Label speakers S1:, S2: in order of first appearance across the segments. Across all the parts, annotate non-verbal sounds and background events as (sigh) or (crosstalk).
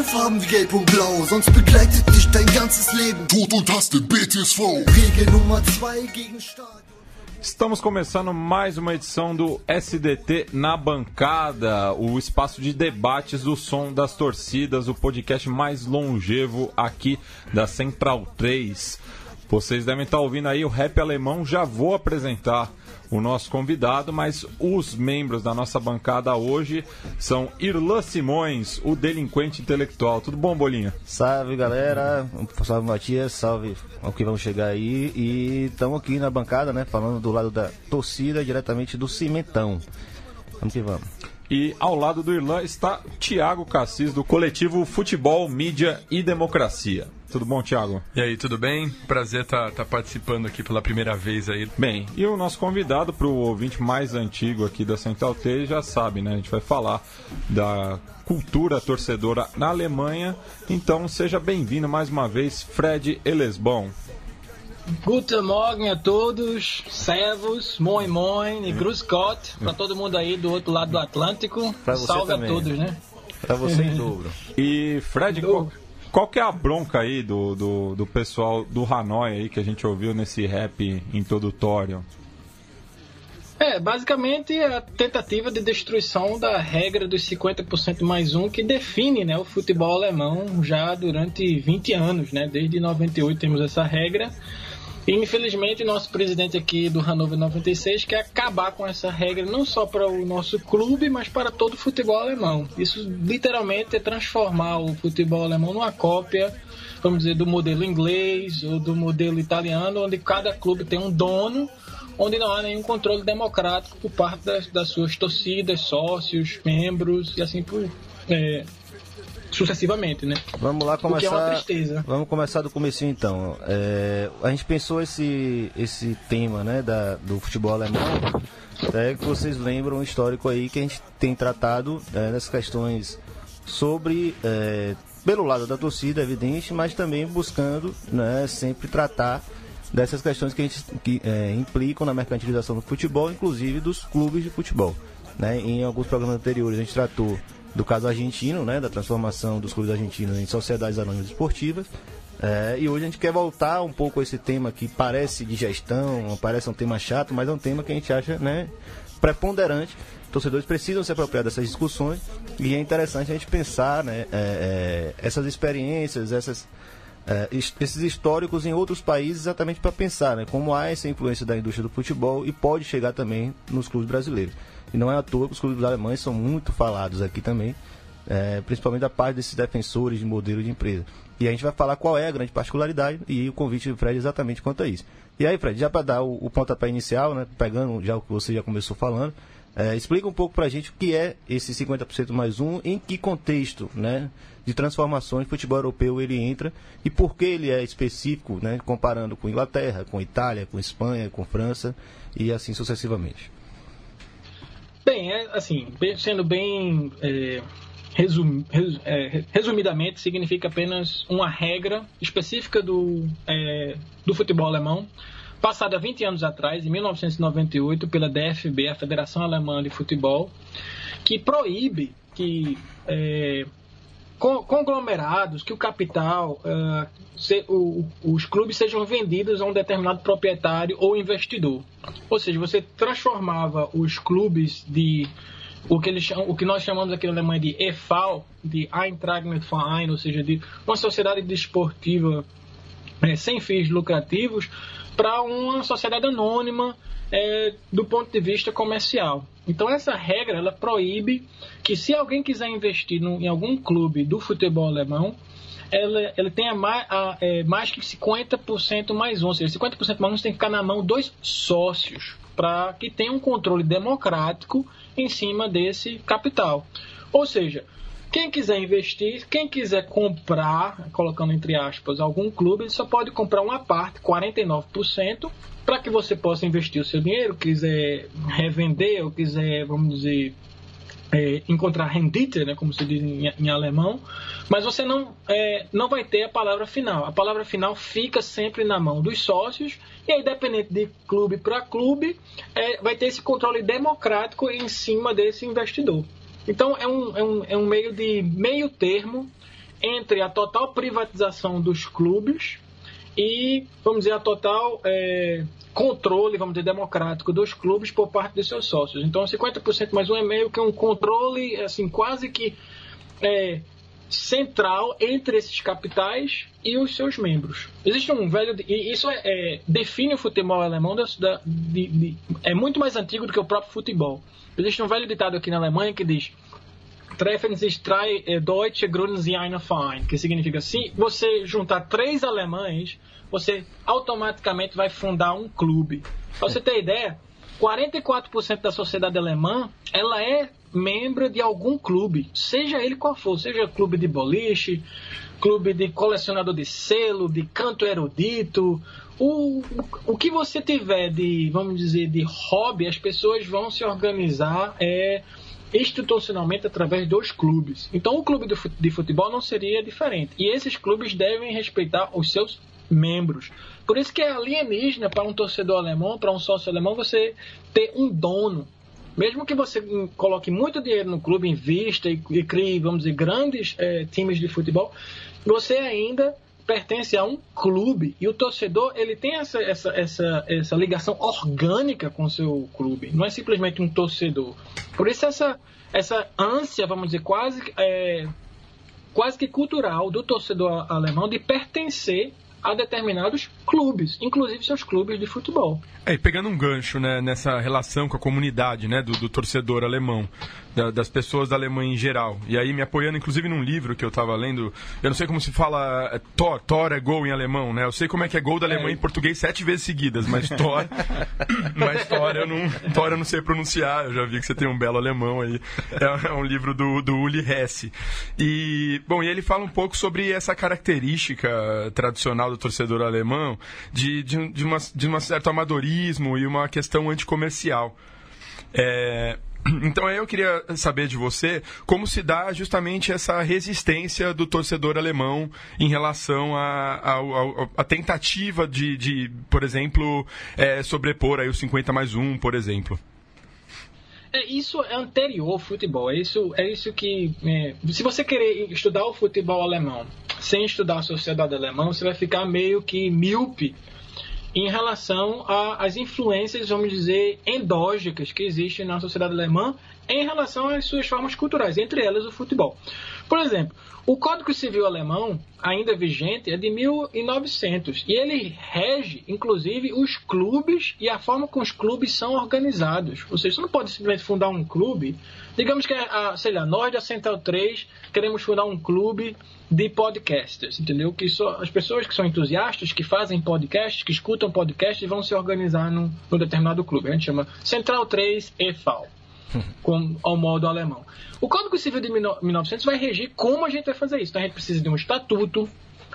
S1: Beide Farben wie Gelb und Blau, sonst begleitet dich dein ganzes Leben.
S2: Tod und Hass, den BTSV.
S1: Regel Nummer 2 gegen Stadion.
S3: Estamos começando mais uma edição do SDT na bancada, o espaço de debates do som das torcidas, o podcast mais longevo aqui da Central 3. Vocês devem estar ouvindo aí o rap alemão, já vou apresentar o nosso convidado, mas os membros da nossa bancada hoje são Irlan Simões, o delinquente intelectual. Tudo bom, Bolinha?
S4: Salve galera, salve Matias, salve ao que vamos chegar aí. E estamos aqui na bancada, né? Falando do lado da torcida, diretamente do Cimentão. Vamos que vamos.
S3: E ao lado do Irlan está Tiago Cassis, do coletivo Futebol, Mídia e Democracia. Tudo bom, Tiago?
S5: E aí, tudo bem? Prazer estar tá, tá participando aqui pela primeira vez aí.
S3: Bem, e o nosso convidado para o ouvinte mais antigo aqui da Central T já sabe, né? A gente vai falar da cultura torcedora na Alemanha. Então, seja bem-vindo mais uma vez, Fred Elesbon.
S6: Guten Morgen a todos, servos, moin moin e grüß Gott para todo mundo aí do outro lado do Atlântico. Salve
S4: também.
S6: a todos, né?
S4: Para você em dobro.
S3: E Fred, qual, qual, que é a bronca aí do, do, do, pessoal do Hanoi aí que a gente ouviu nesse rap introdutório?
S6: É, basicamente a tentativa de destruição da regra dos 50% mais um que define né, o futebol alemão já durante 20 anos, né? Desde 98 temos essa regra e infelizmente nosso presidente aqui do Hannover 96 quer acabar com essa regra não só para o nosso clube, mas para todo o futebol alemão. Isso literalmente é transformar o futebol alemão numa cópia, vamos dizer, do modelo inglês ou do modelo italiano, onde cada clube tem um dono, onde não há nenhum controle democrático por parte das, das suas torcidas, sócios, membros e assim por é, sucessivamente, né?
S4: Vamos lá começar.
S6: é uma tristeza.
S4: Vamos começar do começo então. É, a gente pensou esse esse tema, né, da, do futebol alemão. Até que vocês lembram um histórico aí que a gente tem tratado né, nessas questões sobre é, pelo lado da torcida, evidente, mas também buscando, né, sempre tratar dessas questões que a gente que, é, implicam na mercantilização do futebol, inclusive dos clubes de futebol. Né? Em alguns programas anteriores a gente tratou do caso argentino, né, da transformação dos clubes argentinos em sociedades anônimas esportivas. É, e hoje a gente quer voltar um pouco a esse tema que parece de gestão, parece um tema chato, mas é um tema que a gente acha né, preponderante. Torcedores precisam se apropriar dessas discussões e é interessante a gente pensar né, é, é, essas experiências, essas, é, esses históricos em outros países, exatamente para pensar né, como há essa influência da indústria do futebol e pode chegar também nos clubes brasileiros. E não é à toa que os clubes alemães são muito falados aqui também, é, principalmente da parte desses defensores de modelo de empresa. E a gente vai falar qual é a grande particularidade e o convite do Fred é exatamente quanto a isso. E aí, Fred, já para dar o, o, pontapé inicial, né, pegando já o que você já começou falando, é, explica um pouco para a gente o que é esse 50% mais um, em que contexto né, de transformações o futebol europeu ele entra e por que ele é específico, né, comparando com Inglaterra, com Itália, com Espanha, com França e assim sucessivamente.
S6: Bem, é, assim, sendo bem é, resum, res, é, resumidamente, significa apenas uma regra específica do, é, do futebol alemão, passada 20 anos atrás, em 1998, pela DFB, a Federação Alemã de Futebol, que proíbe que é, conglomerados, que o capital, uh, se, o, os clubes sejam vendidos a um determinado proprietário ou investidor. Ou seja, você transformava os clubes de o que, eles, o que nós chamamos aqui na Alemanha de EFAL, de Eintracht Verein, ou seja, de uma sociedade desportiva é, sem fins lucrativos, para uma sociedade anônima é, do ponto de vista comercial. Então essa regra ela proíbe que se alguém quiser investir no, em algum clube do futebol alemão, ela, ela tenha mais, a, é, mais que 50% mais um, ou seja, 50% mais um tem que ficar na mão dos sócios, para que tenha um controle democrático em cima desse capital. Ou seja, quem quiser investir, quem quiser comprar, colocando entre aspas, algum clube, ele só pode comprar uma parte, 49%, para que você possa investir o seu dinheiro, quiser revender ou quiser, vamos dizer, é, encontrar rendite, né, como se diz em, em alemão, mas você não, é, não vai ter a palavra final. A palavra final fica sempre na mão dos sócios, e aí, dependente de clube para clube, é, vai ter esse controle democrático em cima desse investidor. Então, é um, é um, é um meio de meio termo entre a total privatização dos clubes e, vamos dizer, a total é, controle, vamos dizer, democrático dos clubes por parte dos seus sócios. Então, 50% mais um é meio que um controle, assim, quase que é, central entre esses capitais e os seus membros. Existe um velho. E isso é, é, define o futebol alemão da, de, de, é muito mais antigo do que o próprio futebol. Existe um velho ditado aqui na Alemanha que diz: Treffen sich drei äh, Deutsche gründen sie einen Verein, que significa se você juntar três alemães, você automaticamente vai fundar um clube. Para você ter ideia, 44% da sociedade alemã ela é membro de algum clube, seja ele qual for, seja clube de boliche, clube de colecionador de selo, de canto erudito, o, o que você tiver de, vamos dizer, de hobby, as pessoas vão se organizar é, institucionalmente através dos clubes. Então o clube de futebol não seria diferente. E esses clubes devem respeitar os seus membros. Por isso que é alienígena para um torcedor alemão, para um sócio alemão, você ter um dono. Mesmo que você coloque muito dinheiro no clube, invista e, e crie, vamos dizer, grandes é, times de futebol, você ainda pertence a um clube e o torcedor ele tem essa, essa, essa, essa ligação orgânica com o seu clube, não é simplesmente um torcedor. Por isso essa, essa ânsia, vamos dizer, quase, é, quase que cultural do torcedor alemão de pertencer a determinados clubes, inclusive seus clubes de futebol.
S5: É, e pegando um gancho né, nessa relação com a comunidade né, do, do torcedor alemão, da, das pessoas da Alemanha em geral, e aí me apoiando inclusive num livro que eu estava lendo, eu não sei como se fala é, Thor, Thor é gol em alemão, né? Eu sei como é que é gol da Alemanha é. em português sete vezes seguidas, mas Thor, (laughs) mas Thor eu, não, Thor eu não sei pronunciar, eu já vi que você tem um belo alemão aí. É, é um livro do, do Uli Hesse. E, bom, e ele fala um pouco sobre essa característica tradicional do torcedor alemão de, de, de, uma, de um certo amadorismo e uma questão anticomercial. É, (clears throat) então eu queria saber de você como se dá justamente essa resistência do torcedor alemão em relação à tentativa de, de, por exemplo, é, sobrepor aí o 50 mais 1, por exemplo.
S6: É, isso é anterior ao futebol. É isso, é isso que. É, se você querer estudar o futebol alemão sem estudar a sociedade alemã, você vai ficar meio que míope em relação às influências, vamos dizer, endógenas que existem na sociedade alemã em relação às suas formas culturais, entre elas o futebol. Por exemplo, o Código Civil alemão, ainda vigente, é de 1900 e ele rege, inclusive, os clubes e a forma como os clubes são organizados. Ou seja, você não pode simplesmente fundar um clube. Digamos que, a, sei lá, nós da Central 3 queremos fundar um clube de podcasters, entendeu? Que só, as pessoas que são entusiastas, que fazem podcasts, que escutam podcasts, vão se organizar num, num determinado clube. A gente chama Central 3 EFAL (laughs) com, ao modo alemão. O Código Civil de 1900 vai regir como a gente vai fazer isso. Então a gente precisa de um estatuto,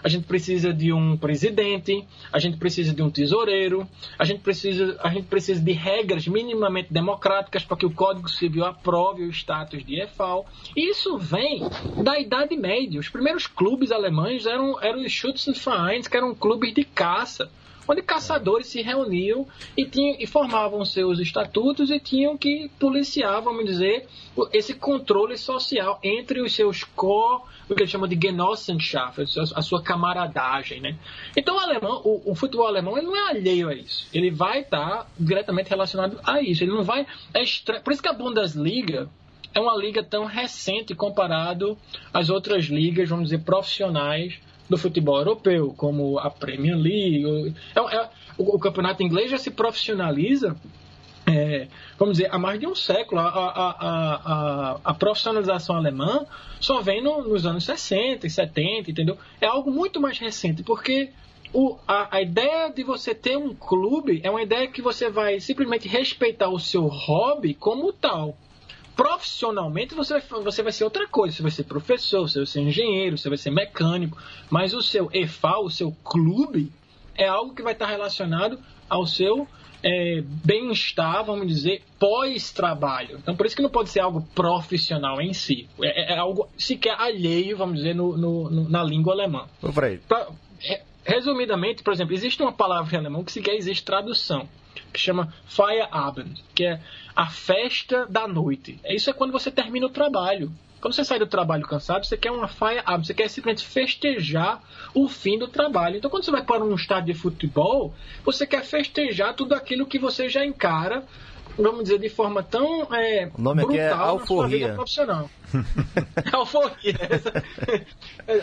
S6: a gente precisa de um presidente, a gente precisa de um tesoureiro, a gente precisa, a gente precisa de regras minimamente democráticas para que o Código Civil aprove o status de EFAL. Isso vem da Idade Média. Os primeiros clubes alemães eram, eram os Schützenvereins, que eram clubes de caça onde caçadores se reuniam e, tinham, e formavam seus estatutos e tinham que policiar, vamos dizer, esse controle social entre os seus co, o que eles chamam de Genossenschaft, a sua camaradagem, né? Então o alemão, o, o futebol alemão, ele não é alheio a isso. Ele vai estar diretamente relacionado a isso. Ele não vai, é por isso que a Bundesliga é uma liga tão recente comparado às outras ligas, vamos dizer, profissionais do futebol europeu, como a Premier League. É, é, o, o, campeonato inglês já se profissionaliza, é, vamos dizer, há mais de um século. A, a, a, a profissionalização alemã só vem no, nos anos 60 e 70, entendeu? É algo muito mais recente, porque o, a, a, ideia de você ter um clube é uma ideia que você vai simplesmente respeitar o seu hobby como tal profissionalmente você vai, você vai ser outra coisa. Você vai ser professor, você vai ser engenheiro, você vai ser mecânico. Mas o seu EFAL, o seu clube, é algo que vai estar relacionado ao seu é, bem-estar, vamos dizer, pós-trabalho. Então, por isso que não pode ser algo profissional em si. É, é, é algo sequer alheio, vamos dizer, no, no, no na língua alemã. Pra, é, resumidamente, por exemplo, existe uma palavra em alemão que sequer existe tradução que chama Feierabend, que é a festa da noite. Isso é quando você termina o trabalho. Quando você sai do trabalho cansado, você quer uma faia você quer simplesmente festejar o fim do trabalho. Então, quando você vai para um estádio de futebol, você quer festejar tudo aquilo que você já encara vamos dizer, de forma tão é,
S4: o nome aqui é alforria.
S6: profissional. (laughs) alforria.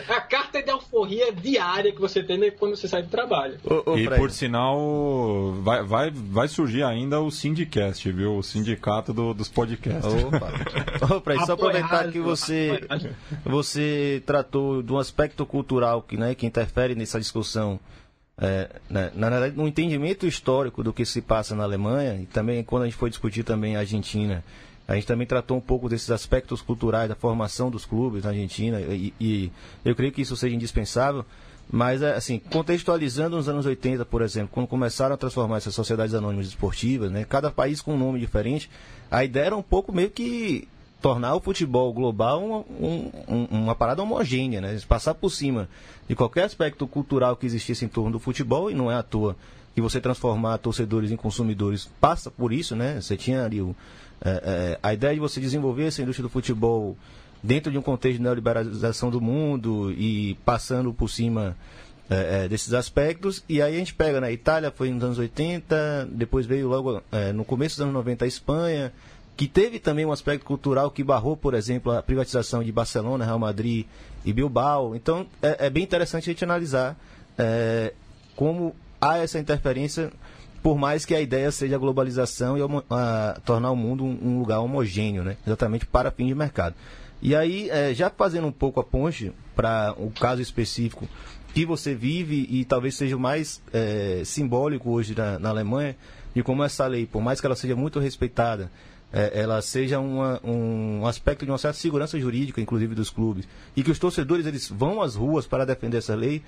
S6: a carta de alforria diária que você tem quando você sai do trabalho.
S3: Ô, ô, e por sinal, vai, vai, vai surgir ainda o Sindicast, viu? O sindicato do, dos podcasts.
S4: Opa. (laughs) Ô, Fred, só aproveitar que você, você tratou de um aspecto cultural que, né, que interfere nessa discussão é, né, na verdade, no entendimento histórico do que se passa na Alemanha, e também quando a gente foi discutir também a Argentina, a gente também tratou um pouco desses aspectos culturais da formação dos clubes na Argentina, e, e eu creio que isso seja indispensável, mas, é, assim, contextualizando nos anos 80, por exemplo, quando começaram a transformar essas sociedades anônimas esportivas, né, cada país com um nome diferente, a ideia era um pouco meio que tornar o futebol global uma, um, uma parada homogênea, né? Passar por cima de qualquer aspecto cultural que existisse em torno do futebol, e não é à toa que você transformar torcedores em consumidores passa por isso, né? Você tinha ali o, é, é, a ideia de você desenvolver essa indústria do futebol dentro de um contexto de neoliberalização do mundo e passando por cima é, é, desses aspectos. E aí a gente pega, né? Itália foi nos anos 80, depois veio logo é, no começo dos anos 90 a Espanha, que teve também um aspecto cultural que barrou, por exemplo, a privatização de Barcelona, Real Madrid e Bilbao. Então, é, é bem interessante a gente analisar é, como há essa interferência, por mais que a ideia seja a globalização e a, a, tornar o mundo um, um, lugar homogêneo, né? exatamente para fim de mercado. E aí, é, já fazendo um pouco a ponte para o caso específico que você vive e talvez seja o mais é, simbólico hoje na, na Alemanha, de como essa lei, por mais que ela seja muito respeitada, é, ela seja uma, um aspecto de uma certa segurança jurídica, inclusive dos clubes, e que os torcedores eles vão às ruas para defender essa lei.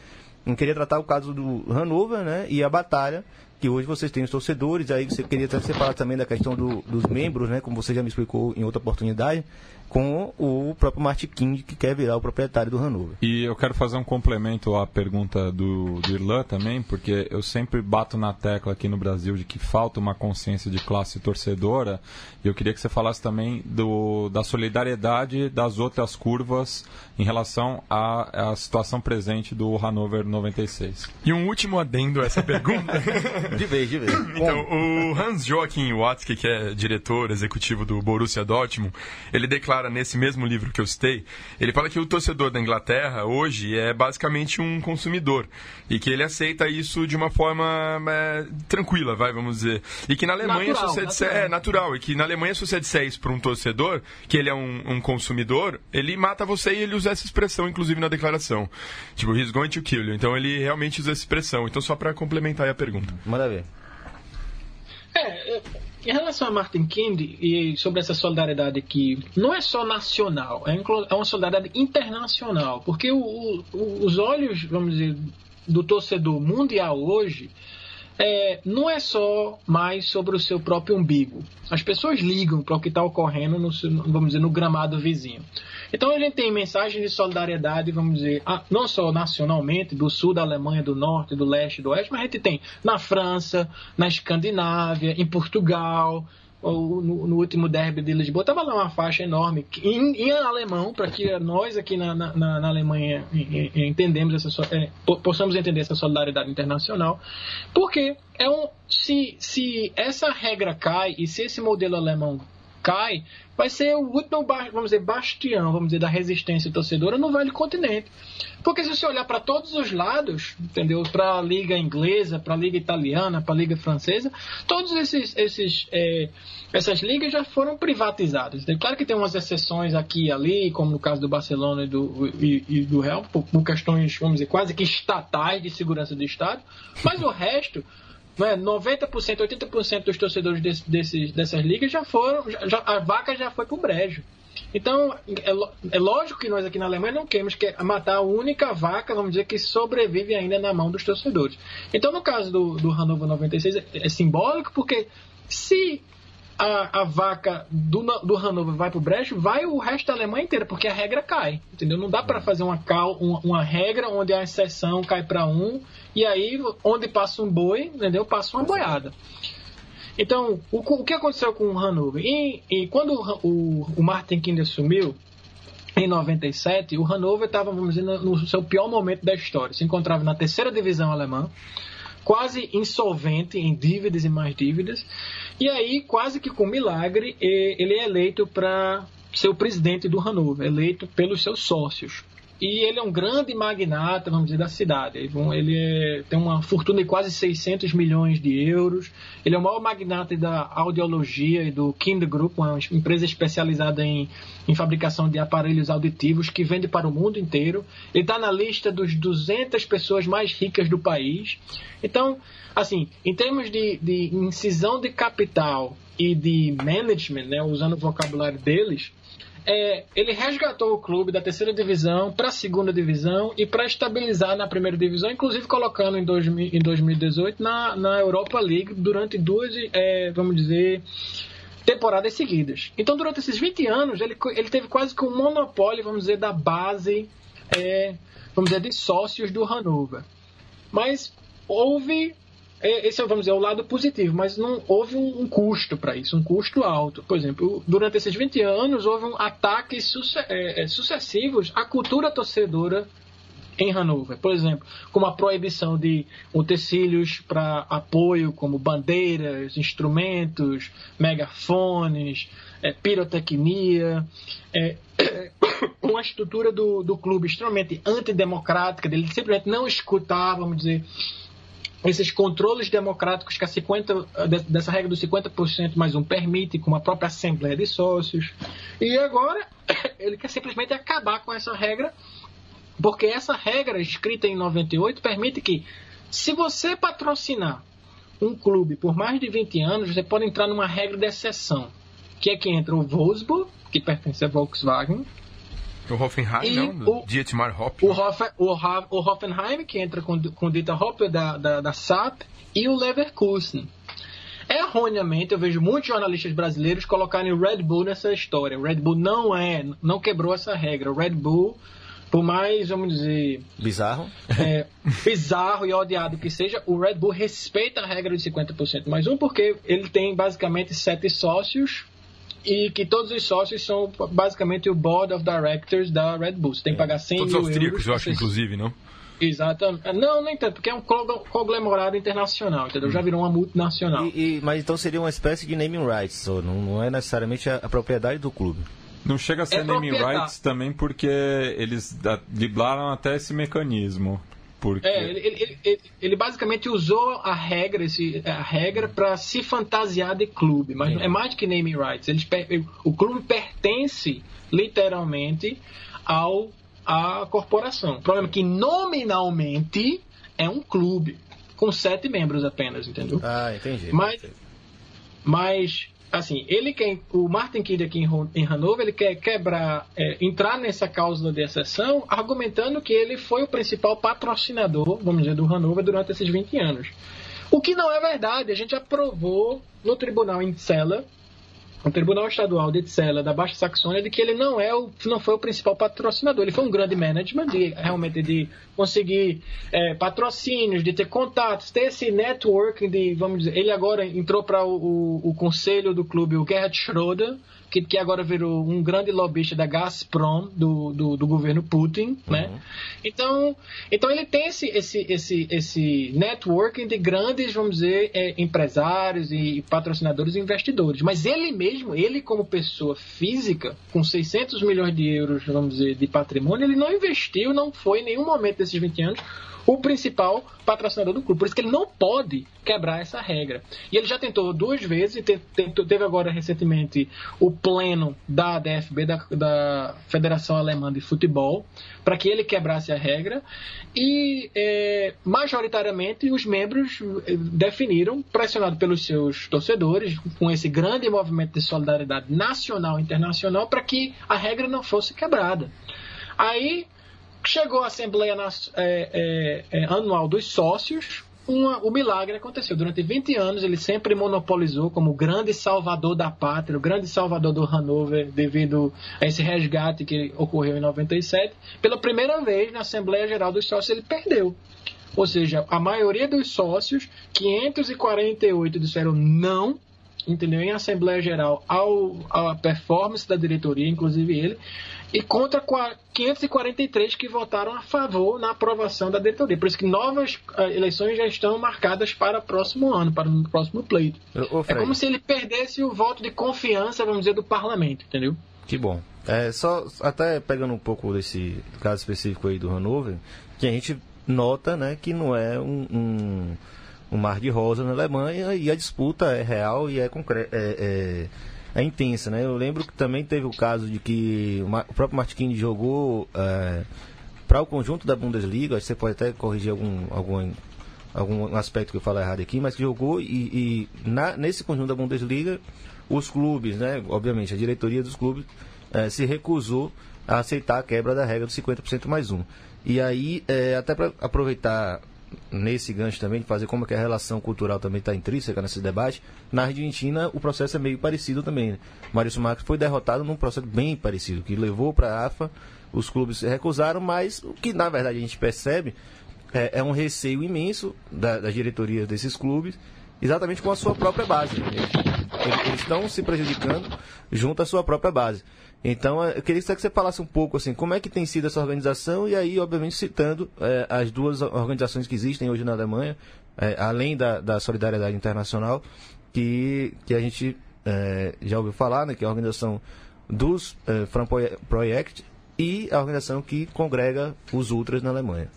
S4: Eu queria tratar o caso do Hanover né, e a batalha, que hoje vocês têm os torcedores, aí você queria até separar também da questão do, dos membros, né, como você já me explicou em outra oportunidade, com o próprio Martin King, que quer virar o proprietário do Hanover.
S3: E eu quero fazer um complemento à pergunta do, do Irlan também, porque eu sempre bato na tecla aqui no Brasil de que falta uma consciência de classe torcedora, e eu queria que você falasse também do, da solidariedade das outras curvas em relação à, à situação presente do Hanover 96.
S5: E um último adendo a essa pergunta. (laughs) (laughs)
S4: de vez, de vez.
S5: Então, o Hans Joachim Watzke, que é diretor executivo do Borussia Dortmund, ele declara nesse mesmo livro que eu citei, ele fala que o torcedor da Inglaterra hoje é basicamente um consumidor e que ele aceita isso de uma forma é, tranquila, vai, vamos dizer. E que na Alemanha, natural, se você disser, natural. é natural, e que na Alemanha, se você disser isso para um torcedor, que ele é um, um, consumidor, ele mata você e ele usa essa expressão, inclusive na declaração. Tipo, he's going to kill you. Então ele realmente usa essa expressão. Então, só para complementar a pergunta.
S4: Manda ver.
S6: É, em relação a Martin King e sobre essa solidariedade que não é só nacional, é, é uma solidariedade internacional, porque o, o, os olhos, vamos dizer, do torcedor mundial hoje é, não é só mais sobre o seu próprio umbigo. As pessoas ligam para o que está ocorrendo no, vamos dizer, no gramado vizinho. Então a gente tem mensagens de solidariedade, vamos dizer, não só nacionalmente, do sul da Alemanha, do norte, do leste, do oeste, mas a gente tem na França, na Escandinávia, em Portugal, no, no, último derby de Lisboa, estava lá uma faixa enorme em, em alemão, para que nós aqui na, na, na Alemanha entendemos essa, é, possamos entender essa solidariedade internacional, porque é um, se, se essa regra cai e se esse modelo alemão cai, vai ser o último, vamos dizer, bastião, vamos dizer, da resistência torcedora no Velho Continente. Porque se você olhar para todos os lados, entendeu? Para a liga inglesa, para a liga italiana, para a liga francesa, todos esses, esses é, essas ligas já foram privatizadas. Claro que tem umas exceções aqui e ali, como no caso do Barcelona e do, e, e do Real, por, por questões, vamos dizer, quase que estatais de segurança do Estado, mas o resto né, 90%, 80% dos torcedores desse, desses, dessas ligas já foram, já, a vaca já foi pro brejo. Então, é, é, lógico que nós aqui na Alemanha não queremos que matar a única vaca, vamos dizer, que sobrevive ainda na mão dos torcedores. Então, no caso do, do Hannover 96, é, é simbólico porque se a, a vaca do, do Hanover vai pro brejo, vai o resto da Alemanha inteira, porque a regra cai, entendeu? Não dá para fazer uma, cal, uma, uma, regra onde a exceção cai para um, e aí onde passa um boi, entendeu? Passa uma boiada. Então, o, o que aconteceu com o Hanover? E, e quando o, o, o Martin Kinder sumiu, em 97, o Hannover estava, vamos dizer, no seu pior momento da história. Se encontrava na terceira divisão alemã, quase insolvente em dívidas e mais dívidas. E aí, quase que com milagre, ele é eleito para ser o presidente do Hannover, eleito pelos seus sócios. E ele é um grande magnata, vamos dizer, da cidade. Ele é, tem uma fortuna de quase 600 milhões de euros. Ele é o maior magnata da audiologia e do Kind Group, uma empresa especializada em, em fabricação de aparelhos auditivos que vende para o mundo inteiro. Ele está na lista dos 200 pessoas mais ricas do país. Então, assim, em termos de, de incisão de capital e de management, né, usando o vocabulário deles, é, ele resgatou o clube da terceira divisão para a segunda divisão e para estabilizar na primeira divisão, inclusive colocando em, dois, em 2018 na, na Europa League durante duas, é, vamos dizer, temporadas seguidas. Então, durante esses 20 anos, ele, ele teve quase que um monopólio, vamos dizer, da base, é, vamos dizer, de sócios do Hannover. Mas houve esse é, vamos dizer, o lado positivo, mas não houve um, um custo para isso, um custo alto. Por exemplo, durante esses 20 anos houve um ataques suce é, é, sucessivos à cultura torcedora em Hanover. Por exemplo, como a proibição de utensílios para apoio, como bandeiras, instrumentos, megafones, é, pirotecnia, é, (coughs) uma estrutura do, do clube extremamente antidemocrática, ele simplesmente não escutar, vamos dizer, esses controles democráticos que a 50, dessa regra dos 50% mais um permite, com a própria Assembleia de Sócios. E agora (coughs) ele quer simplesmente acabar com essa regra, porque essa regra escrita em 98 permite que, se você patrocinar um clube por mais de 20 anos, você pode entrar numa regra de exceção, que é que entra o Wolfsburg, que pertence à Volkswagen,
S5: o Hoffenheim, e não? O, Dietmar Hopp.
S6: O, Hoff, o, o, Hoffenheim, que entra com, com o Dieter Hopp da, da, da SAP, e o Leverkusen. Erroneamente, eu vejo muitos jornalistas brasileiros colocarem o Red Bull nessa história. O Red Bull não é, não quebrou essa regra. O Red Bull, por mais, vamos dizer.
S4: Bizarro?
S6: É, bizarro e odiado que seja, o Red Bull respeita a regra de 50% mais um, porque ele tem basicamente sete sócios e que todos os sócios são basicamente o board of directors da Red Bull. Você tem que pagar 100
S5: todos
S6: mil
S5: euros. Todos austríacos,
S6: eu
S5: acho, inclusive, não?
S6: Exatamente. Não, nem tanto, porque é um conglomerado internacional, entendeu? Hum. Já virou uma multinacional.
S4: E, e, mas então seria uma espécie de naming rights, não, não é necessariamente a, a propriedade do clube.
S3: Não chega a ser é naming rights também porque eles driblaram até esse mecanismo. Porque...
S6: É, ele, ele, ele, ele, basicamente usou a regra, esse, a regra para se fantasiar de clube, mas é, é mais que naming rights. Eles, o clube pertence literalmente ao à corporação. O problema é que nominalmente é um clube com sete membros apenas, entendeu?
S4: Ah, entendi.
S6: Mas, mas assim, ele quer, o Martin Kidd aqui em, Hanover, ele quer quebrar, é, entrar nessa cláusula de exceção, argumentando que ele foi o principal patrocinador, vamos dizer, do Hanover durante esses 20 anos. O que não é verdade, a gente aprovou no tribunal em Cela o Tribunal Estadual de Itzela, da Baixa Saxônia, de que ele não, é o, não foi o principal patrocinador. Ele foi um grande management, de, realmente de conseguir é, patrocínios, de ter contatos, ter esse networking de, vamos dizer, ele agora entrou para o, o, o, conselho do clube, o Gerhard Schroeder, que, que agora virou um grande lobista da Gazprom, do, do, do governo Putin, né? Uhum. Então, então ele tem esse, esse, esse, esse networking de grandes, vamos dizer, é, empresários e patrocinadores e investidores. Mas ele mesmo, ele como pessoa física, com 600 milhões de euros, vamos dizer, de patrimônio, ele não investiu, não foi em nenhum momento desses 20 anos o principal patrocinador do clube. Por isso que ele não pode quebrar essa regra. E ele já tentou duas vezes, e teve agora recentemente o pleno da DFB, da, da Federação Alemã de Futebol, para que ele quebrasse a regra. E é, majoritariamente os membros é, definiram, pressionado pelos seus torcedores, com esse grande movimento de solidariedade nacional e internacional, para que a regra não fosse quebrada. Aí Chegou a Assembleia é, é, Anual dos Sócios, uma, o milagre aconteceu. Durante 20 anos ele sempre monopolizou como o grande salvador da pátria, o grande salvador do Hanover, devido a esse resgate que ocorreu em 97. Pela primeira vez na Assembleia Geral dos Sócios ele perdeu. Ou seja, a maioria dos sócios, 548 disseram não entendeu? Em Assembleia Geral ao, à performance da diretoria, inclusive ele, e contra 543 que votaram a favor na aprovação da diretoria. Por isso que novas uh, eleições já estão marcadas para o próximo ano, para o próximo pleito. Ô, é como se ele perdesse o voto de confiança, vamos dizer, do parlamento, entendeu?
S4: Que bom. É, só até pegando um pouco desse caso específico aí do Hanover, que a gente nota né, que não é um, um, um mar de rosa na Alemanha e a disputa é real e é, concre é, é, é intensa. Né? Eu lembro que também teve o caso de que o próprio Martins jogou é, para o conjunto da Bundesliga, você pode até corrigir algum, algum, algum aspecto que eu falo errado aqui, mas jogou e, e na, nesse conjunto da Bundesliga os clubes, né, obviamente a diretoria dos clubes é, se recusou a aceitar a quebra da regra dos 50% mais um. E aí, é, até para aproveitar nesse gancho também, de fazer como que a relação cultural também está intrínseca nesse debate, na Argentina o processo é meio parecido também. Né? Maurício foi derrotado num processo bem parecido, que levou para a AFA, os clubes se recusaram, mas o que na verdade a gente percebe é, é um receio imenso da, das diretorias desses clubes, exatamente com a sua própria base. Eles estão se prejudicando junto à sua própria base. Então, eu queria que você falasse um pouco assim, como é que tem sido essa organização e aí, obviamente, citando é, as duas organizações que existem hoje na Alemanha, é, além da, da, solidariedade internacional, que, que a gente é, já ouviu falar, né, que é a organização dos é, Fran Project e a organização que congrega os ultras na Alemanha.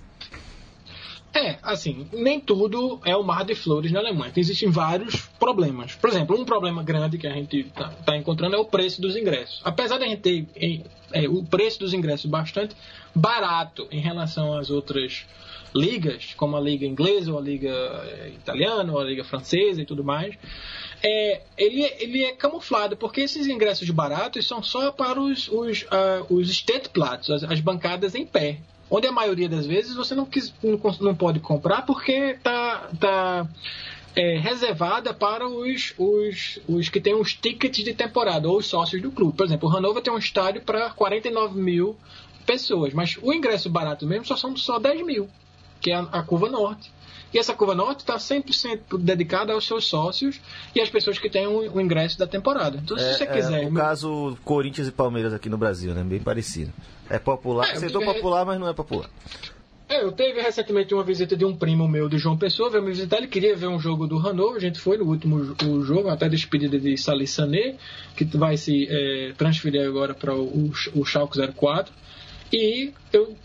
S6: É, assim, nem tudo é o mar de flores na Alemanha. Existem vários problemas. Por exemplo, um problema grande que a gente está tá encontrando é o preço dos ingressos. Apesar de a gente ter é, o preço dos ingressos bastante barato em relação às outras ligas, como a liga inglesa, ou a liga é, italiana, ou a liga francesa e tudo mais, é, ele, ele é camuflado, porque esses ingressos baratos são só para os, os, uh, os as, as bancadas em pé onde a maioria das vezes você não, quis, não, pode comprar porque está tá, é, reservada para os, os, os que têm os tickets de temporada ou os sócios do clube. Por exemplo, o Hannover tem um estádio para 49 mil pessoas, mas o ingresso barato mesmo só são só 10 mil, que é a, a curva norte. E essa curva norte está 100% dedicada aos seus sócios e às pessoas que têm o, o ingresso da temporada. Então, se
S4: é,
S6: você quiser.
S4: É o caso Corinthians e Palmeiras aqui no Brasil, né? Bem parecido. É popular, é, setor tive... popular, mas não é popular.
S6: É, eu teve recentemente uma visita de um primo meu de João Pessoa, veio me visitar, ele queria ver um jogo do Hannover, a gente foi no último o jogo, até despedida de Salih Sané, que vai se é, transferir agora para o, o Schalke 04. E eu,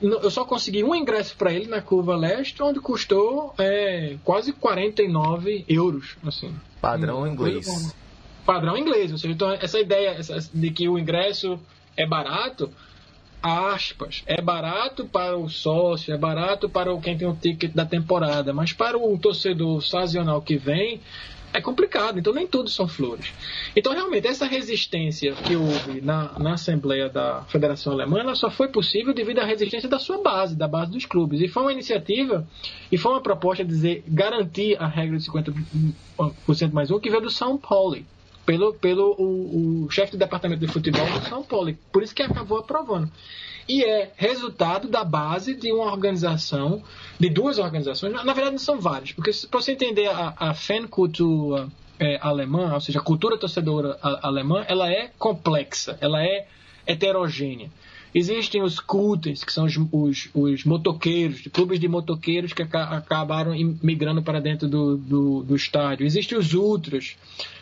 S6: eu só consegui um ingresso para ele na curva leste, onde custou é, quase 49 euros. Assim,
S4: Padrão inglês.
S6: Padrão inglês. Ou seja, então, essa ideia de que o ingresso é barato, aspas, é barato para o sócio, é barato para quem tem o ticket da temporada, mas para o torcedor sazonal que vem, é complicado, então nem tudo são flores. Então, realmente, essa resistência que houve na, na Assembleia da Federação Alemã, ela só foi possível devido à resistência da sua base, da base dos clubes. E foi uma iniciativa, e foi uma proposta de dizer, garantir a regra de 50% mais um, que veio do São Paulo, pelo, pelo o, o chefe do departamento de futebol do São Paulo. Por isso que acabou aprovando e é resultado da base de uma organização, de duas organizações, na, verdade não são várias, porque para você entender a, a Fankultur é, alemã, ou seja, a cultura torcedora alemã, ela é complexa, ela é heterogênea. Existem os cultes, que são os, os, os motoqueiros, clubes de motoqueiros que acabaram migrando para dentro do, do, do estádio. Existem os ultras,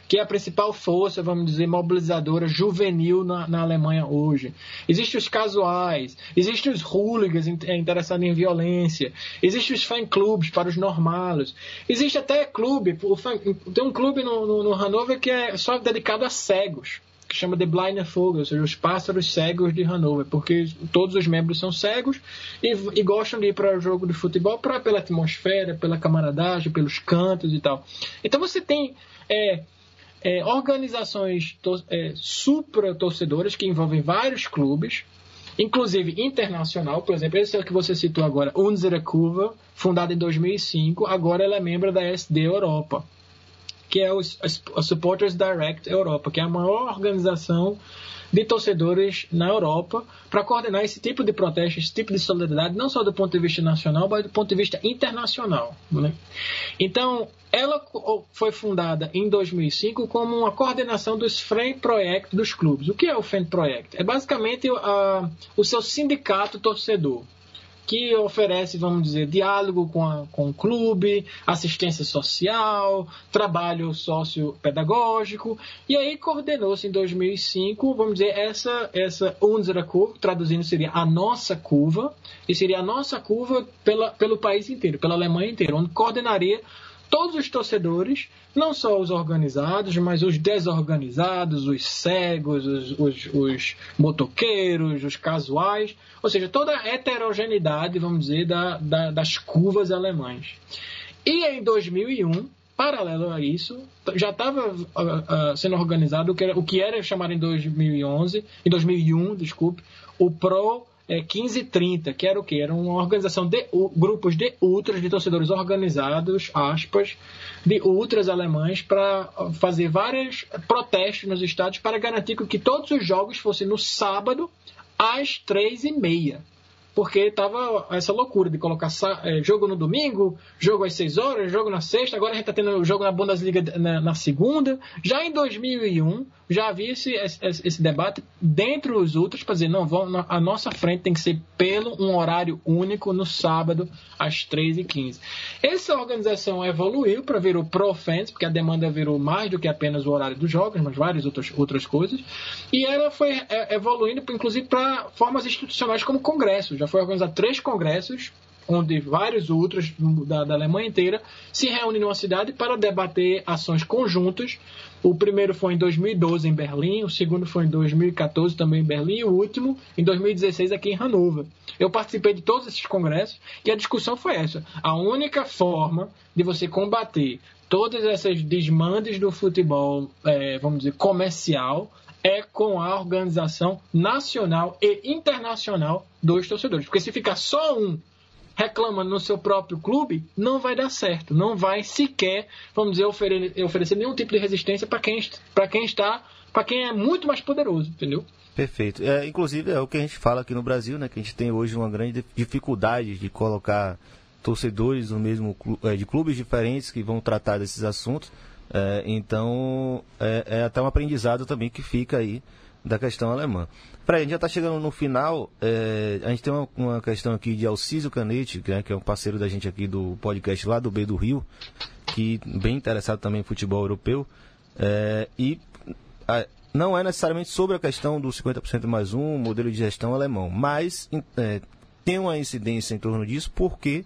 S6: que é a principal força, vamos dizer, mobilizadora juvenil na, na Alemanha hoje. Existem os casuais, existem os hooligans é, interessados em violência, existem os fã-clubes para os normalos, existe até clube, tem um clube no, no, no Hannover que é só dedicado a cegos chama de Blind Vogel, ou seja, os pássaros cegos de Hanover, porque todos os membros são cegos e, e gostam de ir para o jogo de futebol pra, pela atmosfera, pela camaradagem, pelos cantos e tal. Então você tem é, é, organizações é, supra-torcedoras que envolvem vários clubes, inclusive internacional, por exemplo, esse é o que você citou agora, Unsere Curva, fundada em 2005, agora ela é membro da SD Europa. Que é o, a Supporters Direct Europa, que é a maior organização de torcedores na Europa para coordenar esse tipo de protesto, esse tipo de solidariedade, não só do ponto de vista nacional, mas do ponto de vista internacional. Né? Então, ela foi fundada em 2005 como uma coordenação dos FREN Project dos clubes. O que é o FREN Project? É basicamente a, o seu sindicato torcedor que oferece, vamos dizer, diálogo com, a, com o clube, assistência social, trabalho sociopedagógico, e aí coordenou-se em 2005, vamos dizer, essa, essa Unsere Curva, traduzindo seria a nossa curva, e seria a nossa curva pela, pelo país inteiro, pela Alemanha inteira, onde coordenaria todos os torcedores, não só os organizados, mas os desorganizados, os cegos, os, os, os motoqueiros, os casuais, ou seja, toda a heterogeneidade, vamos dizer, da, da, das curvas alemãs. E em 2001, paralelo a isso, já estava uh, uh, sendo organizado o que, era, o que era chamado em 2011, em 2001, desculpe, o Pro é, 1530, que era o que? Era uma organização de grupos de ultras, de torcedores organizados, aspas, de ultras alemães para fazer vários protestos nos estádios para garantir que todos os jogos fossem no sábado às três e meia porque tava essa loucura de colocar é, jogo no domingo, jogo às 6 horas, jogo na sexta, agora a gente está tendo jogo na Bundesliga na, na segunda. Já em 2001, já havia esse, esse, esse debate dentro dos outros para dizer, não, a nossa frente tem que ser pelo um horário único no sábado, às 3h15. Essa organização evoluiu para vir o ProFans, porque a demanda virou mais do que apenas o horário dos jogos, mas várias outras, outras coisas. E ela foi é, evoluindo, inclusive, para formas institucionais como congressos. Já foi organizado três congressos onde vários outros da, da, Alemanha inteira se reúnem numa cidade para debater ações conjuntas. O primeiro foi em 2012 em Berlim, o segundo foi em 2014 também em Berlim e o último em 2016 aqui em Hannover. Eu participei de todos esses congressos e a discussão foi essa. A única forma de você combater todas essas desmandes do futebol, é, vamos dizer, comercial, é com a organização nacional e internacional dos torcedores. Porque se ficar só um reclamando no seu próprio clube, não vai dar certo. Não vai sequer, vamos dizer, oferecer, nenhum tipo de resistência para quem, quem está, para quem é muito mais poderoso, entendeu?
S4: Perfeito. É, inclusive é o que a gente fala aqui no Brasil, né? Que a gente tem hoje uma grande dificuldade de colocar torcedores no mesmo é, de clubes diferentes que vão tratar desses assuntos. É, então é, é até um aprendizado também que fica aí da questão alemã. Fred, a gente já está chegando no final. É, a gente tem uma, uma, questão aqui de Alcísio Canete, né, que é um parceiro da gente aqui do podcast lá do B do Rio, que bem interessado também em futebol europeu. É, e a, não é necessariamente sobre a questão do 50% mais um, modelo de gestão alemão, mas é, tem uma incidência em torno disso porque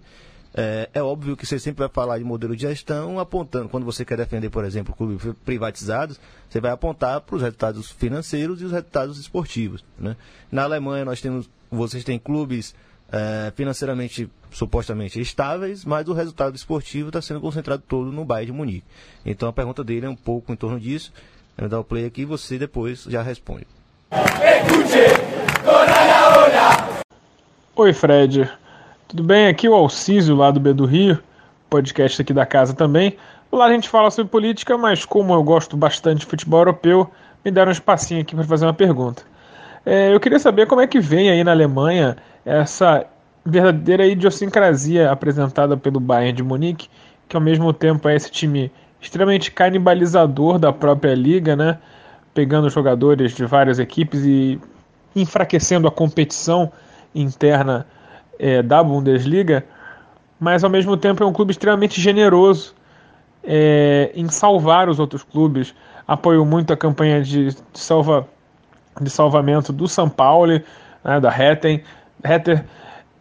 S4: é, é, óbvio que você sempre vai falar de modelo de gestão apontando, quando você quer defender, por exemplo, clubes privatizados, você vai apontar para os resultados financeiros e os resultados esportivos. Né? Na Alemanha nós temos, vocês têm clubes é, financeiramente supostamente estáveis, mas o resultado esportivo está sendo concentrado todo no Bayern de Munique. Então a pergunta dele é um pouco em torno disso. Eu vou dar o play aqui e você depois já responde.
S2: Oi Fred, tudo bem? Aqui é o Alcísio, lá do B do Rio, podcast aqui da casa também. Lá a gente fala sobre política, mas como eu gosto bastante de futebol europeu, me deram um espacinho aqui para fazer uma pergunta. É, eu queria saber como é que vem aí na Alemanha essa verdadeira idiosincrasia apresentada pelo Bayern de Munique, que ao mesmo tempo é esse time extremamente canibalizador da própria liga, né? Pegando jogadores de várias equipes e enfraquecendo a competição interna é, da Bundesliga, mas ao mesmo tempo é um clube extremamente generoso é, em salvar os outros clubes. Apoiou muito a campanha de, salva, de salvamento do São Paulo, né, da Hetten. Hetter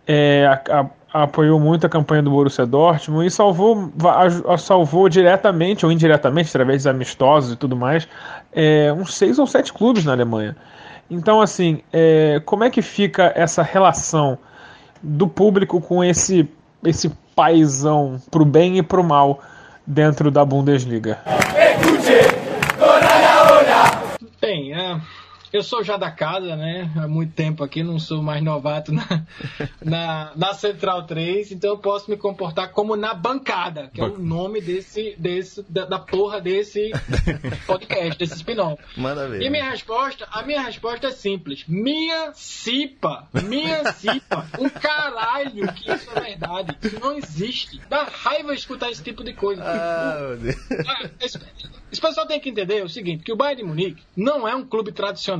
S2: é, a, a, apoiou muito a campanha do Borussia Dortmund e salvou, a, salvou diretamente ou indiretamente, através de amistosos e tudo mais, é, uns seis ou sete clubes na Alemanha. Então, assim, é, como é que fica essa relação do público com esse esse paizão pro bem e pro mal dentro da Bundesliga.
S6: Bem, é, eu sou já da casa, né? Há muito tempo aqui, não sou mais novato na, (laughs) na, na Central 3, então eu posso me comportar como na bancada, que é o nome desse, desse da, da porra desse (laughs) podcast, desse spin-off.
S4: Manda ver.
S6: E minha resposta, a minha resposta é simples. Minha cipa, minha cipa, um caralho que isso é verdade. Isso não existe. Dá raiva escutar esse tipo de coisa.
S4: Ah, meu Deus.
S6: Ah, (laughs) esse, esse pessoal tem que entender o seguinte, que o Bayern de Munique não é um clube tradicional.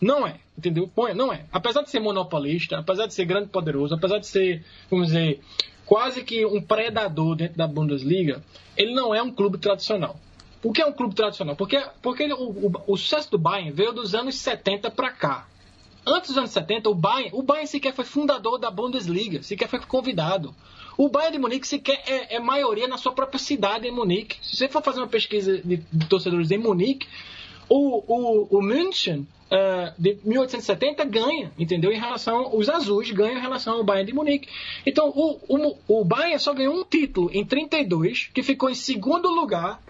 S6: Não é, entendeu? Não é. Apesar de ser monopolista, apesar de ser grande e poderoso, apesar de ser, vamos dizer, quase que um predador dentro da Bundesliga, ele não é um clube tradicional. Por que é um clube tradicional? Porque, porque o, o- o sucesso do Bayern veio dos anos 70 para cá. Antes dos anos 70, o Bayern, o Bayern sequer foi fundador da Bundesliga, sequer foi convidado. O Bayern de Munique sequer é, é maioria na sua própria cidade em Munique. Se você for fazer uma pesquisa de, de torcedores em Munique, o, o, o München eh, de 1870 ganha, entendeu? Em relação, os azuis ganham em relação ao Bayern de Munique. Então, o, o, o Bayern só ganhou um título em 32, que ficou em segundo lugar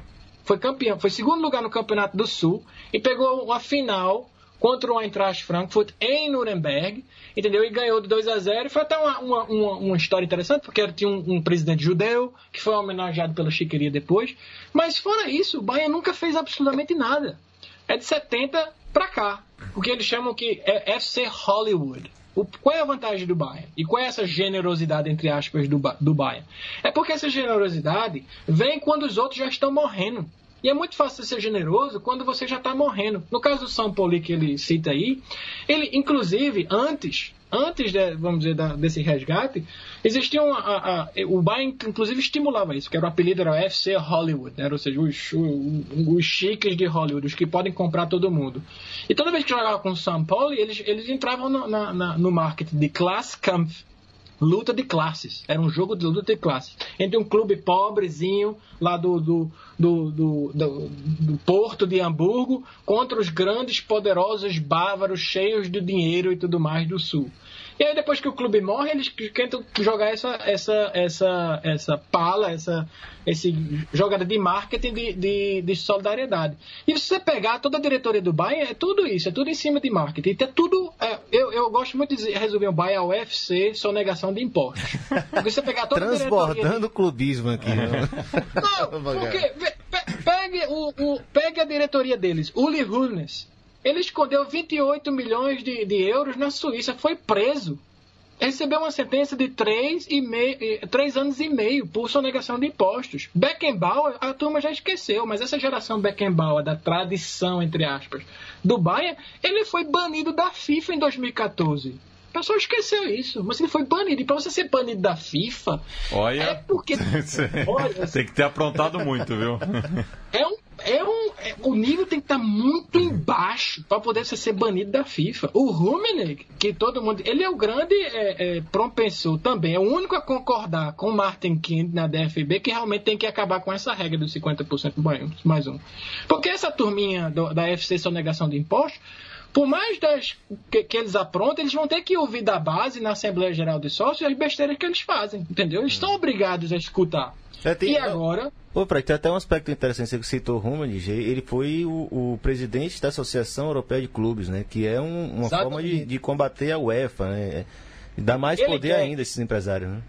S6: foi campeão, foi segundo lugar no Campeonato do Sul e pegou uma final contra o Eintracht Frankfurt em Nuremberg, entendeu? E ganhou de 2 a 0 E foi até uma, uma, uma, uma história interessante, porque tinha um, um presidente judeu que foi homenageado pela Chiqueria depois. Mas fora isso, o Bayern nunca fez absolutamente nada. É de 70 pra cá. O que eles chamam que é FC Hollywood. O- qual é a vantagem do Bayern? E qual é essa generosidade, entre aspas, do, do Bayern? É porque essa generosidade vem quando os outros já estão morrendo. E é muito fácil ser generoso quando você já está morrendo. No caso do São Paulo que ele cita aí, ele, inclusive, antes, antes de, vamos dizer, da- desse resgate, existia a- a- o Bayern, inclusive, estimulava isso, que era o apelido era o FC Hollywood, né? ou seja, os, o- os chiques de Hollywood, os que podem comprar todo mundo. E toda vez que jogava com o São Paulo, eles, eles entravam no, na- na- no marketing de Klasskampf, luta de classes. Era um jogo de luta de classes. Entre um clube pobrezinho lá do, do, do, do, do- do Porto de Hamburgo contra os grandes, poderosos bávaros cheios de dinheiro e tudo mais do Sul. E aí depois que o clube morre, eles tentam jogar essa, essa, essa, essa pala, essa esse jogada de marketing de, de, de solidariedade. E se você pegar toda a diretoria do Bayern, é tudo isso, é tudo em cima de marketing. É tudo, é, eu, eu gosto muito de resolver o Bayern ao UFC, sonegação de impostos. Porque você pegar toda a diretoria...
S4: Transbordando o clubismo aqui. né?
S6: Não, (laughs) porque pegue, o, o- pegue a diretoria deles, Uli Hoeneß. Ele escondeu 28 milhões de, de euros na Suíça, foi preso. Recebeu uma sentença de 3, e meio, eh, três anos e meio por sonegação de impostos. Beckenbauer, a turma já esqueceu, mas essa geração Beckenbauer, da tradição, entre aspas, do Bayern, ele foi banido da FIFA em 2014. O pessoal esqueceu isso, mas ele foi banido. E para você ser banido da FIFA, é
S3: Olha,
S6: porque. (laughs) Olha,
S3: tem que ter aprontado muito, viu? (laughs)
S6: é um, é um, é- o nível tem que estar muito embaixo para poder você ser banido da FIFA. O Rummenigge, que todo mundo, ele é o grande é, é, propensor também, é o único a concordar com o Martin Kind na DFB que realmente tem que acabar com essa regra dos 50% mais- mais um. Porque essa turminha do- da FC sonegação de impostos, por mais das, que, que eles aprontam, eles vão ter que ouvir da base na Assembleia Geral de Sócios as besteiras que eles fazem, entendeu? Eles estão obrigados a escutar.
S4: É,
S6: E agora,
S4: Ô, Fred, tem até um aspecto interessante, você citou o Rummenigge, ele foi o, o presidente da Associação Europeia de Clubes, né? Que é um- uma
S6: Exatamente.
S4: forma de, de combater a UEFA, né? E dá mais
S6: Ele
S4: poder
S6: quer-
S4: ainda a esses empresários, né?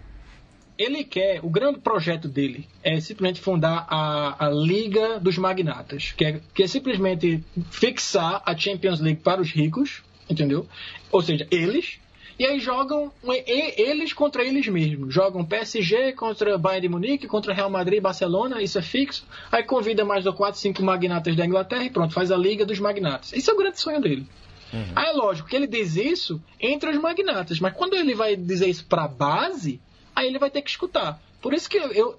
S6: Ele quer, o grande projeto dele é simplesmente fundar a, a Liga dos Magnatas, que é, que é simplesmente fixar a Champions League para os ricos, entendeu? Ou seja, eles, e aí jogam eles contra eles mesmos. Jogam PSG contra Bayern de Munique, contra Real Madrid e Barcelona, isso é fixo. Aí convida mais ou 4, 5 magnatas da Inglaterra e pronto, faz a Liga dos Magnatas. Esse é o grande sonho dele. Aí é lógico que ele diz isso entre os magnatas, mas quando ele vai dizer isso para a base, aí ele vai ter que escutar. Por isso que eu, eu,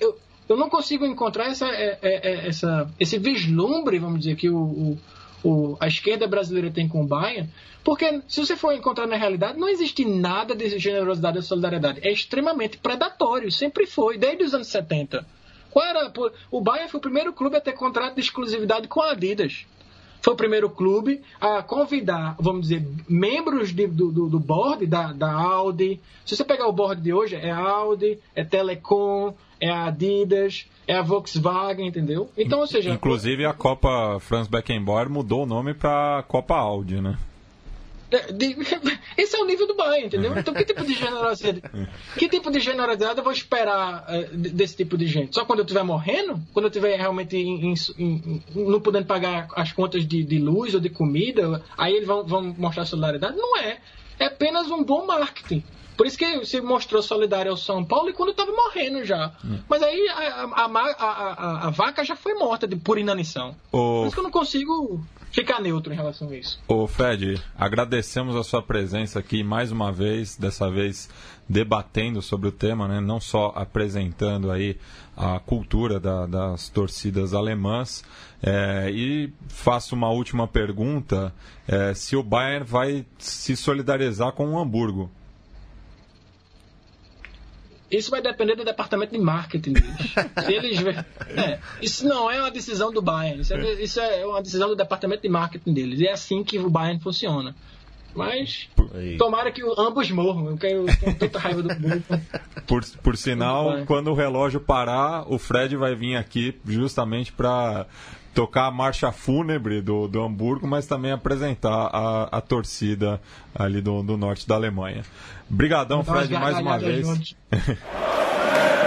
S6: eu, eu não consigo encontrar essa, é, é, é, essa, esse vislumbre, vamos dizer, que o, o, o- a esquerda brasileira tem com o Bayern, porque se você for encontrar na realidade, não existe nada de generosidade ou solidariedade. É extremamente predatório, sempre foi, desde os anos 70. Qual era, o Bayern foi o primeiro clube a ter contrato de exclusividade com a Adidas foi o primeiro clube a convidar, vamos dizer, membros de- do, do, do board da, da Audi. Se você pegar o board de hoje, é Audi, é Telecom, é a Adidas, é a Volkswagen, entendeu? Então, ou seja.
S3: Inclusive a Copa Franz Beckenbauer mudou o nome para Copa Audi, né?
S6: De, (laughs) esse é o nível do Bayern, entendeu? Então, que tipo de generosidade? Que tipo de generosidade eu vou esperar uh, desse tipo de gente? Só quando eu estiver morrendo? Quando eu estiver realmente em, em, em, não podendo pagar as contas de, de, luz ou de comida? Aí eles vão, vão mostrar solidariedade? Não é. É apenas um bom marketing. Por isso que se mostrou solidário ao São Paulo e quando estava morrendo já. Hum. Mas aí a, a, a, a, vaca já foi morta de, por inanição. O... Por isso que eu não consigo ficar neutro em relação a isso.
S3: Ô Fred, agradecemos a sua presença aqui mais uma vez, dessa vez debatendo sobre o tema, né? não só apresentando aí a cultura da, das torcidas alemãs. É, e faço uma última pergunta: é, se o Bayern vai se solidarizar com o Hamburgo.
S6: Isso vai depender do departamento de marketing deles. Se eles (laughs) é, isso não é uma decisão do Bayern, isso é, isso é uma decisão do departamento de marketing deles. E é assim que o Bayern funciona. Mas tomara que ambos morram. Eu tenho, tenho tanta raiva do mundo.
S3: Por, por sinal, quando o relógio parar, o Fred vai vir aqui justamente para tocar a marcha fúnebre do, do Hamburgo, mas também apresentar a, a torcida ali do, do norte da Alemanha. Obrigadão, Fred, mais uma vez. (laughs)